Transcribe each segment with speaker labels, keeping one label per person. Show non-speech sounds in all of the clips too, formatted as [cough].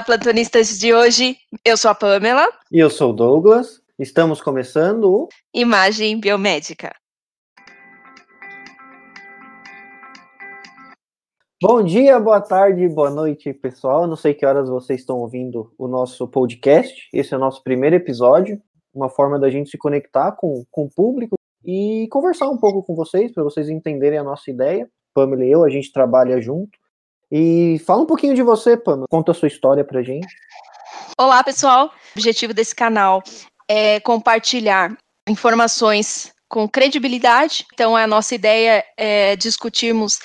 Speaker 1: Olá, plantonistas de hoje. Eu sou a Pamela.
Speaker 2: E eu sou o Douglas. Estamos começando o
Speaker 1: Imagem Biomédica.
Speaker 2: Bom dia, boa tarde, boa noite, pessoal. Não sei que horas vocês estão ouvindo o nosso podcast. Esse é o nosso primeiro episódio, uma forma da gente se conectar com, com o público e conversar um pouco com vocês, para vocês entenderem a nossa ideia. Pamela e eu, a gente trabalha junto. E fala um pouquinho de você, Pamela. Conta a sua história pra gente.
Speaker 1: Olá, pessoal. O objetivo desse canal é compartilhar informações com credibilidade. Então, a nossa ideia é discutirmos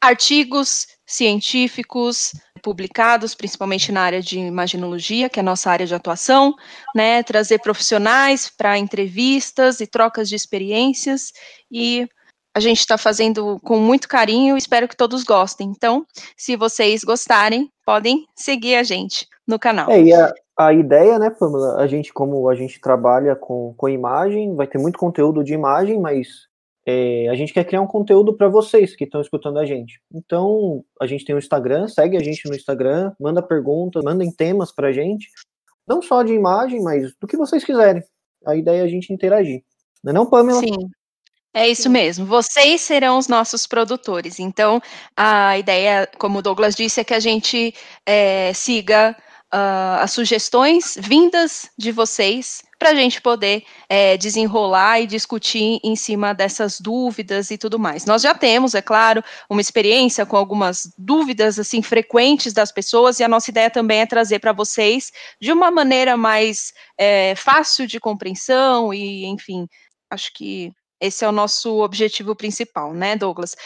Speaker 1: artigos científicos publicados, principalmente na área de imaginologia, que é a nossa área de atuação, né, trazer profissionais para entrevistas e trocas de experiências e a gente está fazendo com muito carinho, espero que todos gostem. Então, se vocês gostarem, podem seguir a gente no canal.
Speaker 2: É, e a, a ideia, né, Pamela, a gente, como a gente trabalha com, com imagem, vai ter muito conteúdo de imagem, mas é, a gente quer criar um conteúdo para vocês que estão escutando a gente. Então, a gente tem o um Instagram, segue a gente no Instagram, manda perguntas, mandem temas para a gente, não só de imagem, mas do que vocês quiserem. A ideia é a gente interagir. Não é não, Pamela?
Speaker 1: Sim. É isso mesmo. Vocês serão os nossos produtores. Então, a ideia, como o Douglas disse, é que a gente é, siga uh, as sugestões vindas de vocês para a gente poder é, desenrolar e discutir em cima dessas dúvidas e tudo mais. Nós já temos, é claro, uma experiência com algumas dúvidas assim frequentes das pessoas e a nossa ideia também é trazer para vocês de uma maneira mais é, fácil de compreensão e, enfim, acho que esse é o nosso objetivo principal, né, Douglas?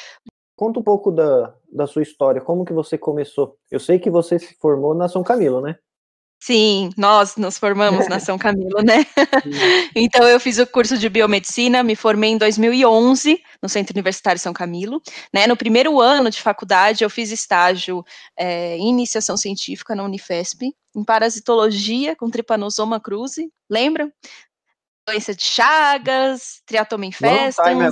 Speaker 2: Conta um pouco da, da sua história, como que você começou? Eu sei que você se formou na São Camilo, né?
Speaker 1: Sim, nós nos formamos na [laughs] São Camilo, né? [laughs] então eu fiz o curso de biomedicina, me formei em 2011 no Centro Universitário São Camilo, né? No primeiro ano de faculdade eu fiz estágio é, em iniciação científica na Unifesp, em parasitologia com tripanosoma cruzi, lembra? Doença de Chagas, triatoma infestans. Né? é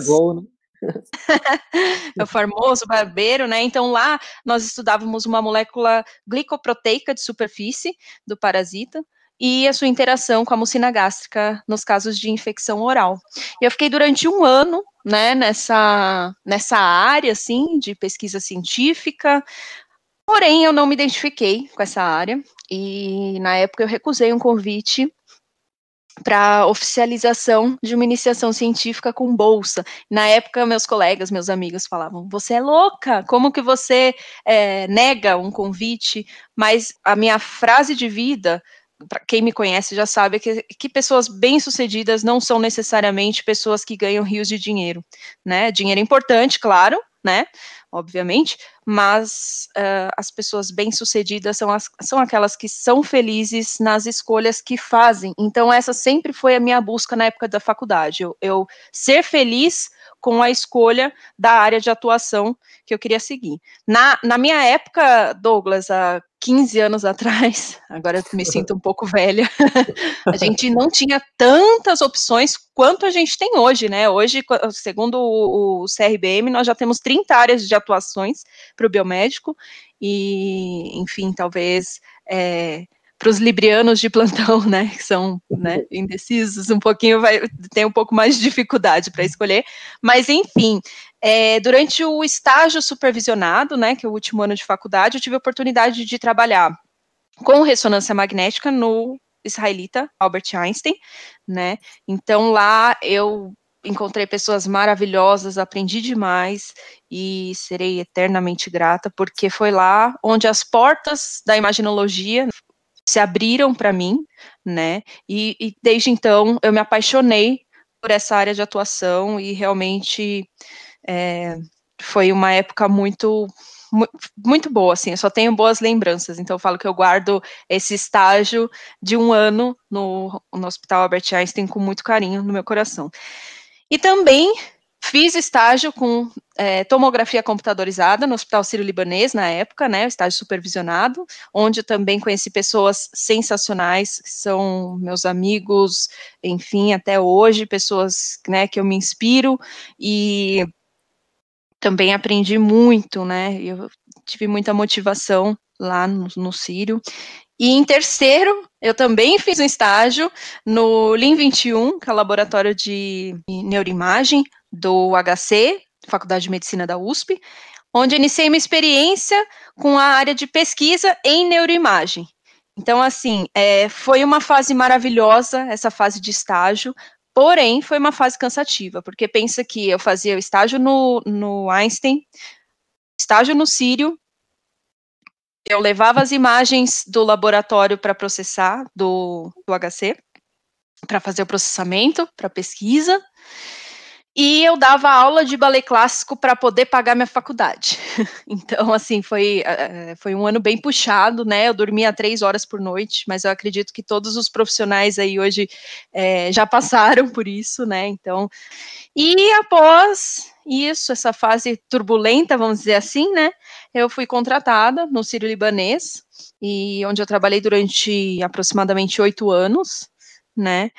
Speaker 1: [laughs] o famoso barbeiro, né? Então lá nós estudávamos uma molécula glicoproteica de superfície do parasita e a sua interação com a mucina gástrica nos casos de infecção oral. E eu fiquei durante um ano, né, nessa, nessa área, assim, de pesquisa científica, porém eu não me identifiquei com essa área, e na época eu recusei um convite para oficialização de uma iniciação científica com bolsa. Na época, meus colegas, meus amigos falavam: "Você é louca? Como que você é, nega um convite?" Mas a minha frase de vida para quem me conhece já sabe que, que pessoas bem-sucedidas não são necessariamente pessoas que ganham rios de dinheiro, né? Dinheiro é importante, claro, né? Obviamente, mas uh, as pessoas bem-sucedidas são, são aquelas que são felizes nas escolhas que fazem. Então, essa sempre foi a minha busca na época da faculdade. Eu, eu ser feliz com a escolha da área de atuação que eu queria seguir. Na, na minha época, Douglas, há 15 anos atrás, [laughs] agora eu me [laughs] sinto um pouco velha, [laughs] a gente não tinha tantas opções quanto a gente tem hoje, né? Hoje, segundo o, CRBM, nós já temos 30 áreas de atuações para o biomédico, e, enfim, talvez é, para os librianos de plantão, né, que são né, indecisos, um pouquinho vai ter um pouco mais de dificuldade para escolher, mas enfim, é, durante o estágio supervisionado, né, que é o último ano de faculdade, eu tive a oportunidade de trabalhar com ressonância magnética no israelita Albert Einstein, né? Então lá eu encontrei pessoas maravilhosas, aprendi demais e serei eternamente grata, porque foi lá onde as portas da imaginologia se abriram para mim, né? E, e, desde então eu me apaixonei por essa área de atuação e realmente é, foi uma época muito muito boa, assim, eu só tenho boas lembranças, então eu falo que eu guardo esse estágio de um ano no, no Hospital Albert Einstein com muito carinho no meu coração. E também Fiz estágio com é, tomografia computadorizada no Hospital Sírio-Libanês na época, né, estágio supervisionado, onde eu também conheci pessoas sensacionais, que são meus amigos, enfim, até hoje, pessoas, né, que eu me inspiro e também aprendi muito, né, eu tive muita motivação lá no, no Sírio. E em terceiro, eu também fiz um estágio no Lean 21, que é o laboratório de neuroimagem do HC, Faculdade de Medicina da USP, onde iniciei uma experiência com a área de pesquisa em neuroimagem. Então, assim, é, foi uma fase maravilhosa, essa fase de estágio, porém, foi uma fase cansativa, porque pensa que eu fazia o estágio no, no Einstein, estágio no Sírio, eu levava as imagens do laboratório para processar, do, do HC, para fazer o processamento, para pesquisa, e eu dava aula de balé clássico para poder pagar minha faculdade. [laughs] Então, assim, foi, eh, foi um ano bem puxado, né? Eu dormia três horas por noite, mas eu acredito que todos os profissionais aí hoje é, já passaram por isso, né? Então, e após isso, essa fase turbulenta, vamos dizer assim, né? Eu fui contratada no Sírio Libanês, e onde eu trabalhei durante aproximadamente oito anos, né?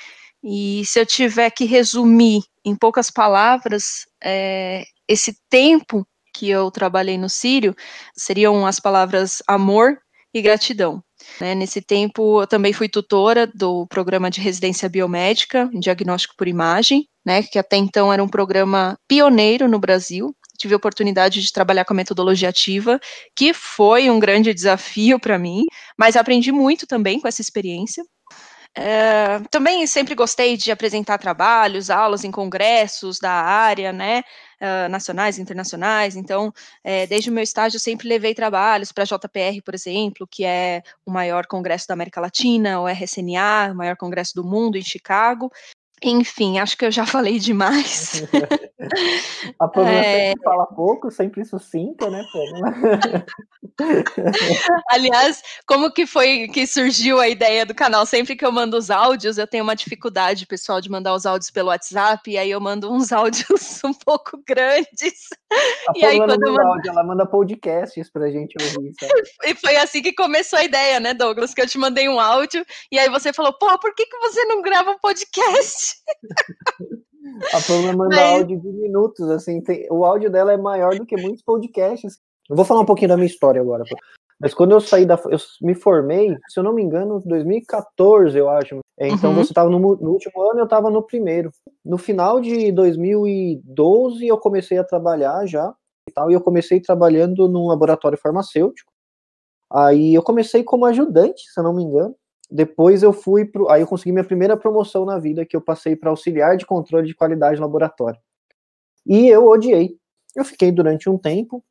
Speaker 1: E se eu tiver que resumir em poucas palavras, é, esse tempo que eu trabalhei no Sírio seriam as palavras amor e gratidão. Né, nesse tempo, eu também fui tutora do programa de residência biomédica, diagnóstico por imagem, né, que até então era um programa pioneiro no Brasil. Tive a oportunidade de trabalhar com a metodologia ativa, que foi um grande desafio para mim, mas aprendi muito também com essa experiência. É, também sempre gostei de apresentar trabalhos, aulas em congressos da área, né, uh, nacionais internacionais. Então, é, desde o meu estágio, sempre levei trabalhos para a JPR, por exemplo, que é o maior congresso da América Latina, o RSNA, o maior congresso do mundo, em Chicago. Enfim, acho que eu já [laughs] falei demais. [laughs]
Speaker 2: A Pamela é... sempre fala pouco, sempre sucinta, né, Pamela? [laughs]
Speaker 1: Aliás, como que foi que surgiu a ideia do canal? Sempre que eu mando os áudios, eu tenho uma dificuldade, pessoal, de mandar os áudios pelo WhatsApp, e aí eu mando uns [laughs] áudios um pouco grandes.
Speaker 2: A e aí, quando áudio, ela manda podcasts pra gente ouvir. Sabe?
Speaker 1: E foi assim que começou a ideia, né, Douglas? Que eu te mandei um áudio, e aí você falou, pô, por que, que você não grava um podcast? [laughs]
Speaker 2: A Pamela manda Mas... áudio de minutos, assim, tem... o áudio dela é maior do que muitos podcasts. Eu vou falar um pouquinho da minha história agora. Mas quando eu saí da. Eu me formei, se eu não me engano, em 2014, eu acho. É, então uhum. você estava no, no, último ano, eu estava no primeiro. No final de 2012, eu comecei a trabalhar já e tal, e eu comecei trabalhando num laboratório farmacêutico. Aí eu comecei como ajudante, se eu não me engano. Depois eu fui pro, aí eu consegui minha primeira promoção na vida, que eu passei para auxiliar de controle de qualidade laboratório. E eu odiei. Eu fiquei durante um tempo,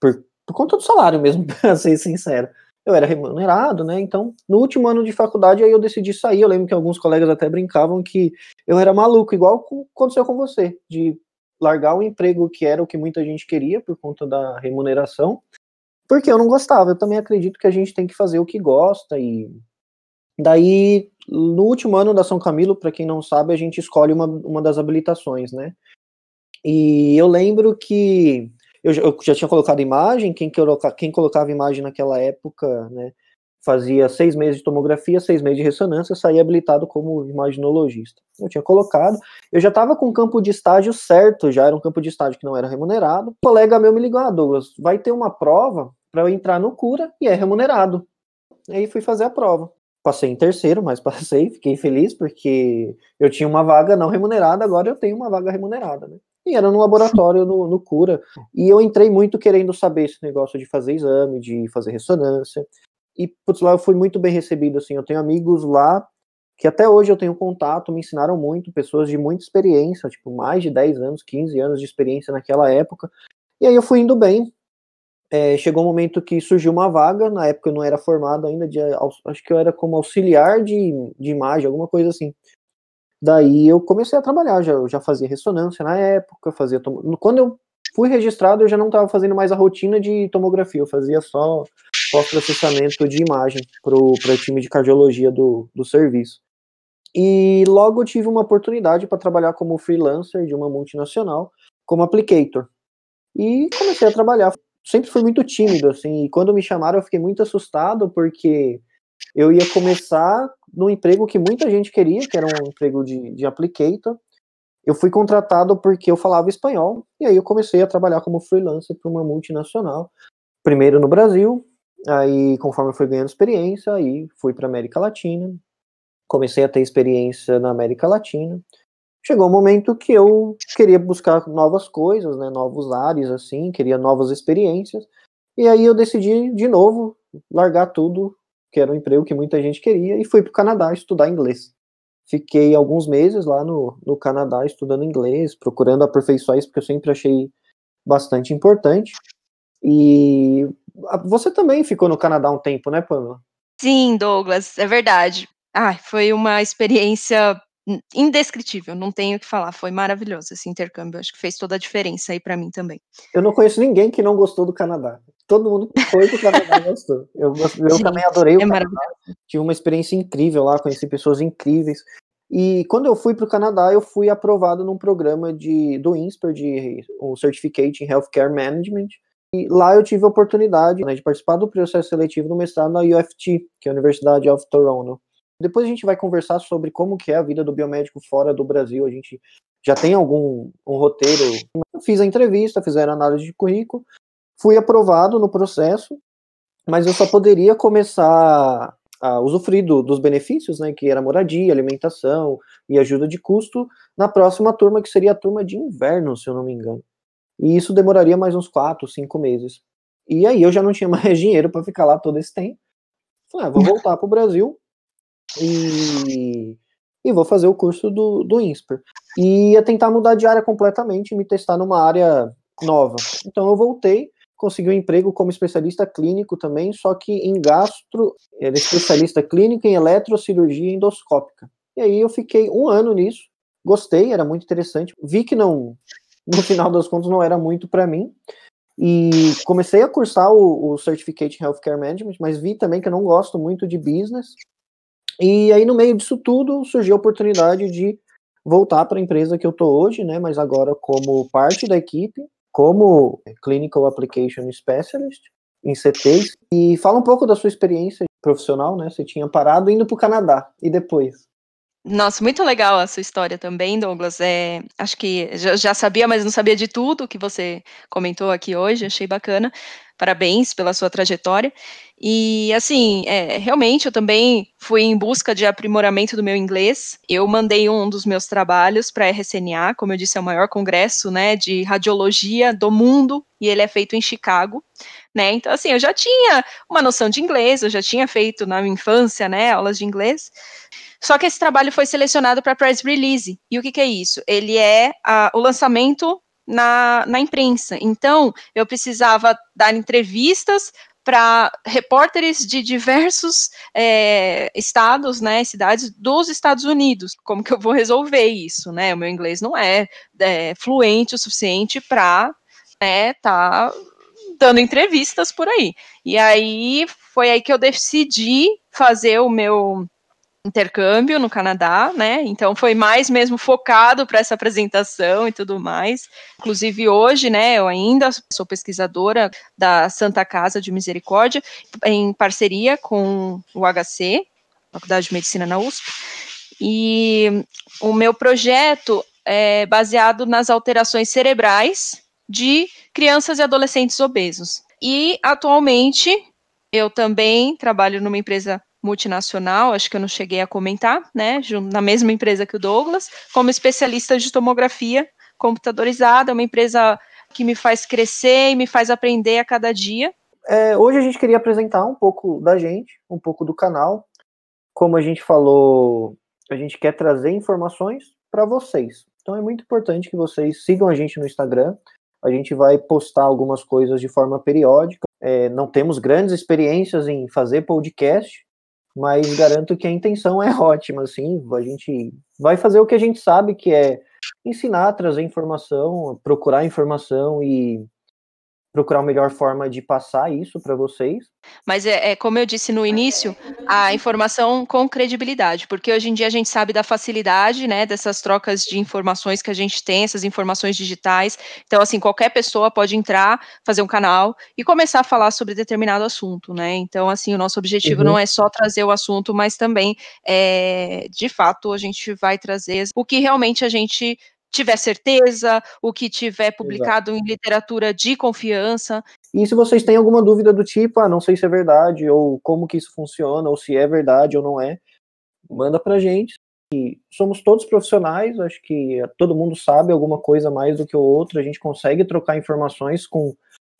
Speaker 2: por, por conta do salário mesmo, [laughs] para ser sincero. Eu era remunerado, né? Então, no último ano de faculdade, aí eu decidi sair. Eu lembro que alguns colegas até brincavam que eu era maluco, igual aconteceu com você, de largar o emprego que era o que muita gente queria por conta da remuneração, porque eu não gostava. Eu também acredito que a gente tem que fazer o que gosta e Daí, no último ano da São Camilo, para quem não sabe, a gente escolhe uma, uma das habilitações, né? E eu lembro que eu, eu já tinha colocado imagem, quem, quem colocava imagem naquela época, né, fazia seis meses de tomografia, seis meses de ressonância, saía habilitado como imaginologista. Eu tinha colocado, eu já estava com o campo de estágio certo, já era um campo de estágio que não era remunerado. Um colega meu me ligou, ah, Douglas, vai ter uma prova para eu entrar no cura e é remunerado. Aí fui fazer a prova. Passei em terceiro, mas [laughs] passei, fiquei feliz porque eu tinha uma vaga não remunerada, agora eu tenho uma vaga remunerada, né? E era no laboratório, no, no cura. E eu entrei muito querendo saber esse negócio de fazer exame, de fazer ressonância. E, putz, lá eu fui muito bem recebido, assim. Eu tenho amigos lá que até hoje eu tenho contato, me ensinaram muito, pessoas de muita experiência, tipo, mais de 10 anos, 15 anos de experiência naquela época. E aí eu fui indo bem, é, chegou um momento que surgiu uma vaga, na época eu não era formado ainda, de, acho que eu era como auxiliar de, de imagem, alguma coisa assim. Daí eu comecei a trabalhar, já, já fazia ressonância na época, fazia quando eu fui registrado eu já não estava fazendo mais a rotina de tomografia, eu fazia só pós-processamento de imagem para o time de cardiologia do, do serviço. E logo tive uma oportunidade para trabalhar como freelancer de uma multinacional, como applicator. E comecei a trabalhar sempre fui muito tímido, assim, e quando me chamaram eu fiquei muito assustado, porque eu ia começar no emprego que muita gente queria, que era um emprego de, de applicator. Eu fui contratado porque eu falava espanhol, e aí eu comecei a trabalhar como freelancer para uma multinacional. primeiro no Brasil, aí conforme fui ganhando experiência, aí fui para América Latina, comecei a ter experiência na América Latina. Chegou o um momento que eu queria buscar novas coisas, né, novos ares assim, queria novas experiências. E aí eu decidi de novo largar tudo, que era um emprego que muita gente queria, e fui para o Canadá estudar inglês. Fiquei alguns meses lá no, no Canadá estudando inglês, procurando aperfeiçoar isso, porque eu sempre achei bastante importante. E você também ficou no Canadá um tempo, né, Pamela?
Speaker 1: Sim, Douglas, é verdade. Ah, foi uma experiência indescritível, não tenho o que falar, foi maravilhoso esse intercâmbio, acho que fez toda a diferença aí para mim também.
Speaker 2: Eu não conheço ninguém que não gostou do Canadá. Todo mundo que foi do Canadá [laughs] gostou. Eu, eu Sim, também adorei o é Canadá. Tive uma experiência incrível lá, conheci pessoas incríveis. E quando eu fui para o Canadá, eu fui aprovado num programa de, do INSPER, de um Certificate in Healthcare Management. E lá eu tive a oportunidade né, de participar do processo seletivo do mestrado na UFT, que é a Universidade of Toronto. Depois a gente vai conversar sobre como que é a vida do biomédico fora do Brasil. A gente já tem algum um roteiro. fiz a entrevista, fizeram análise de currículo, fui aprovado no processo, mas eu só poderia começar a usufruir do, dos benefícios, né, que era moradia, alimentação e ajuda de custo, na próxima turma, que seria a turma de inverno, se eu não me engano. E isso demoraria mais uns quatro, cinco meses. E aí eu já não tinha [laughs] mais dinheiro para ficar lá todo esse tempo. Falei, ah, vou voltar para o Brasil e, e vou fazer o curso do, do INSPER. E ia tentar mudar de área completamente e me testar numa área nova. Então eu voltei, consegui um emprego como especialista clínico também, só que em gastro, era especialista clínico em eletrocirurgia endoscópica. E aí eu fiquei um ano nisso, gostei, era muito interessante. Vi que não, [laughs] no final das contas, não era muito para mim. E comecei a cursar o, o Certificate in Healthcare Management, mas vi também que eu não gosto muito de business. E aí, no meio disso tudo, surgiu a oportunidade de voltar para a empresa que eu tô hoje, né? Mas agora como parte da equipe como Clinical Application Specialist em CTs. E fala um pouco da sua experiência profissional, né? Você tinha parado indo para o Canadá e depois.
Speaker 1: Nossa, muito legal a sua história também, Douglas. É, acho que já, já sabia, mas não sabia de tudo que você comentou aqui hoje. Achei bacana. Parabéns pela sua trajetória. E assim, é, realmente eu também fui em busca de aprimoramento do meu inglês. Eu mandei um dos meus trabalhos para a RCNA, como eu disse, é o maior congresso né, de radiologia do mundo, e ele é feito em Chicago. Né? Então, assim, eu já tinha uma noção de inglês, eu já tinha feito na minha infância, né, aulas de inglês. Só que esse trabalho foi selecionado para press release. E o que, que é isso? Ele é a, o lançamento na, na imprensa. Então, eu precisava dar entrevistas para repórteres de diversos é, estados, né, cidades dos Estados Unidos. Como que eu vou resolver isso, né? O meu inglês não é, é fluente o suficiente para, né, tá dando entrevistas por aí. E aí foi aí que eu decidi fazer o meu intercâmbio no Canadá, né? Então foi mais mesmo focado para essa apresentação e tudo mais. Inclusive hoje, né, eu ainda sou pesquisadora da Santa Casa de Misericórdia em parceria com o HC, Faculdade de Medicina na USP. E o meu projeto é baseado nas alterações cerebrais de crianças e adolescentes obesos. E atualmente eu também trabalho numa empresa multinacional, acho que eu não cheguei a comentar, né, na mesma empresa que o Douglas, como especialista de tomografia computadorizada, uma empresa que me faz crescer e me faz aprender a cada dia.
Speaker 2: É, hoje a gente queria apresentar um pouco da gente, um pouco do canal. Como a gente falou, a gente quer trazer informações para vocês. Então é muito importante que vocês sigam a gente no Instagram. A gente vai postar algumas coisas de forma periódica. É, não temos grandes experiências em fazer podcast, mas garanto que a intenção é ótima, assim, a gente vai fazer o que a gente sabe, que é ensinar, trazer informação, procurar informação e procurar a melhor forma de passar isso para vocês.
Speaker 1: Mas é, é, como eu disse no início, a informação com credibilidade, porque hoje em dia a gente sabe da facilidade, né, dessas trocas de informações que a gente tem, essas informações digitais. Então, assim, qualquer pessoa pode entrar, fazer um canal e começar a falar sobre determinado assunto, né? Então, assim, o nosso objetivo uhum. não é só trazer o assunto, mas também, é, de fato, a gente vai trazer o que realmente a gente tiver certeza, o que tiver publicado Exato. em literatura de confiança.
Speaker 2: E se vocês têm alguma dúvida do tipo, ah, não sei se é verdade, ou como que isso funciona, ou se é verdade ou não é, manda pra gente. E somos todos profissionais, acho que todo mundo sabe alguma coisa mais do que o outro, a gente consegue trocar informações com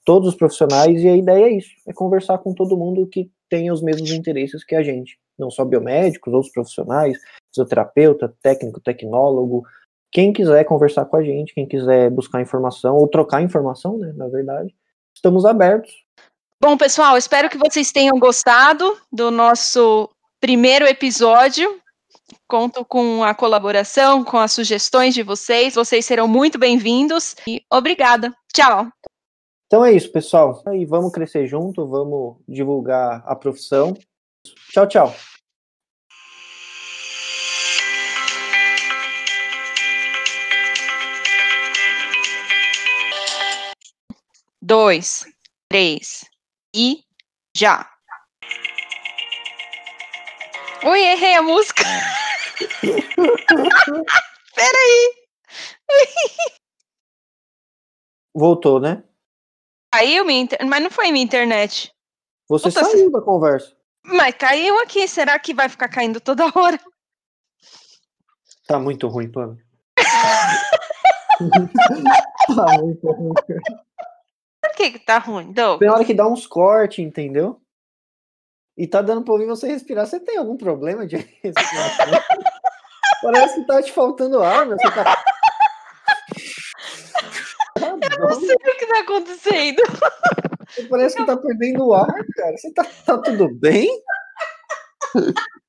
Speaker 2: todos os profissionais, e a ideia é isso, é conversar com todo mundo que tem os mesmos interesses que a gente. Não só biomédicos, outros profissionais, fisioterapeuta, técnico, tecnólogo, quem quiser conversar com a gente, quem quiser buscar informação ou trocar informação, né, na verdade, estamos abertos.
Speaker 1: Bom, pessoal, espero que vocês tenham gostado do nosso primeiro episódio. Conto com a colaboração, com as sugestões de vocês. Vocês serão muito bem-vindos e obrigada. Tchau.
Speaker 2: Então é isso, pessoal. E vamos crescer junto, vamos divulgar a profissão. Tchau, tchau.
Speaker 1: Dois, três e já. Ui, errei a música. [laughs] Peraí.
Speaker 2: Voltou, né?
Speaker 1: Caiu minha inter... mas não foi minha internet.
Speaker 2: Você Puta, saiu da conversa.
Speaker 1: Mas caiu aqui. Será que vai ficar caindo toda hora?
Speaker 2: Tá muito ruim, Pano. [laughs] [laughs] tá muito ruim.
Speaker 1: Que, que tá ruim, Douglas?
Speaker 2: Tem hora que dá uns cortes, entendeu? E tá dando pra ouvir você respirar. Você tem algum problema de [laughs] respiração? Parece que tá te faltando ar, meu. Você tá... [laughs]
Speaker 1: Eu não sei o que tá acontecendo.
Speaker 2: Parece que tá perdendo o ar, cara. Você tá, tá tudo bem? [laughs]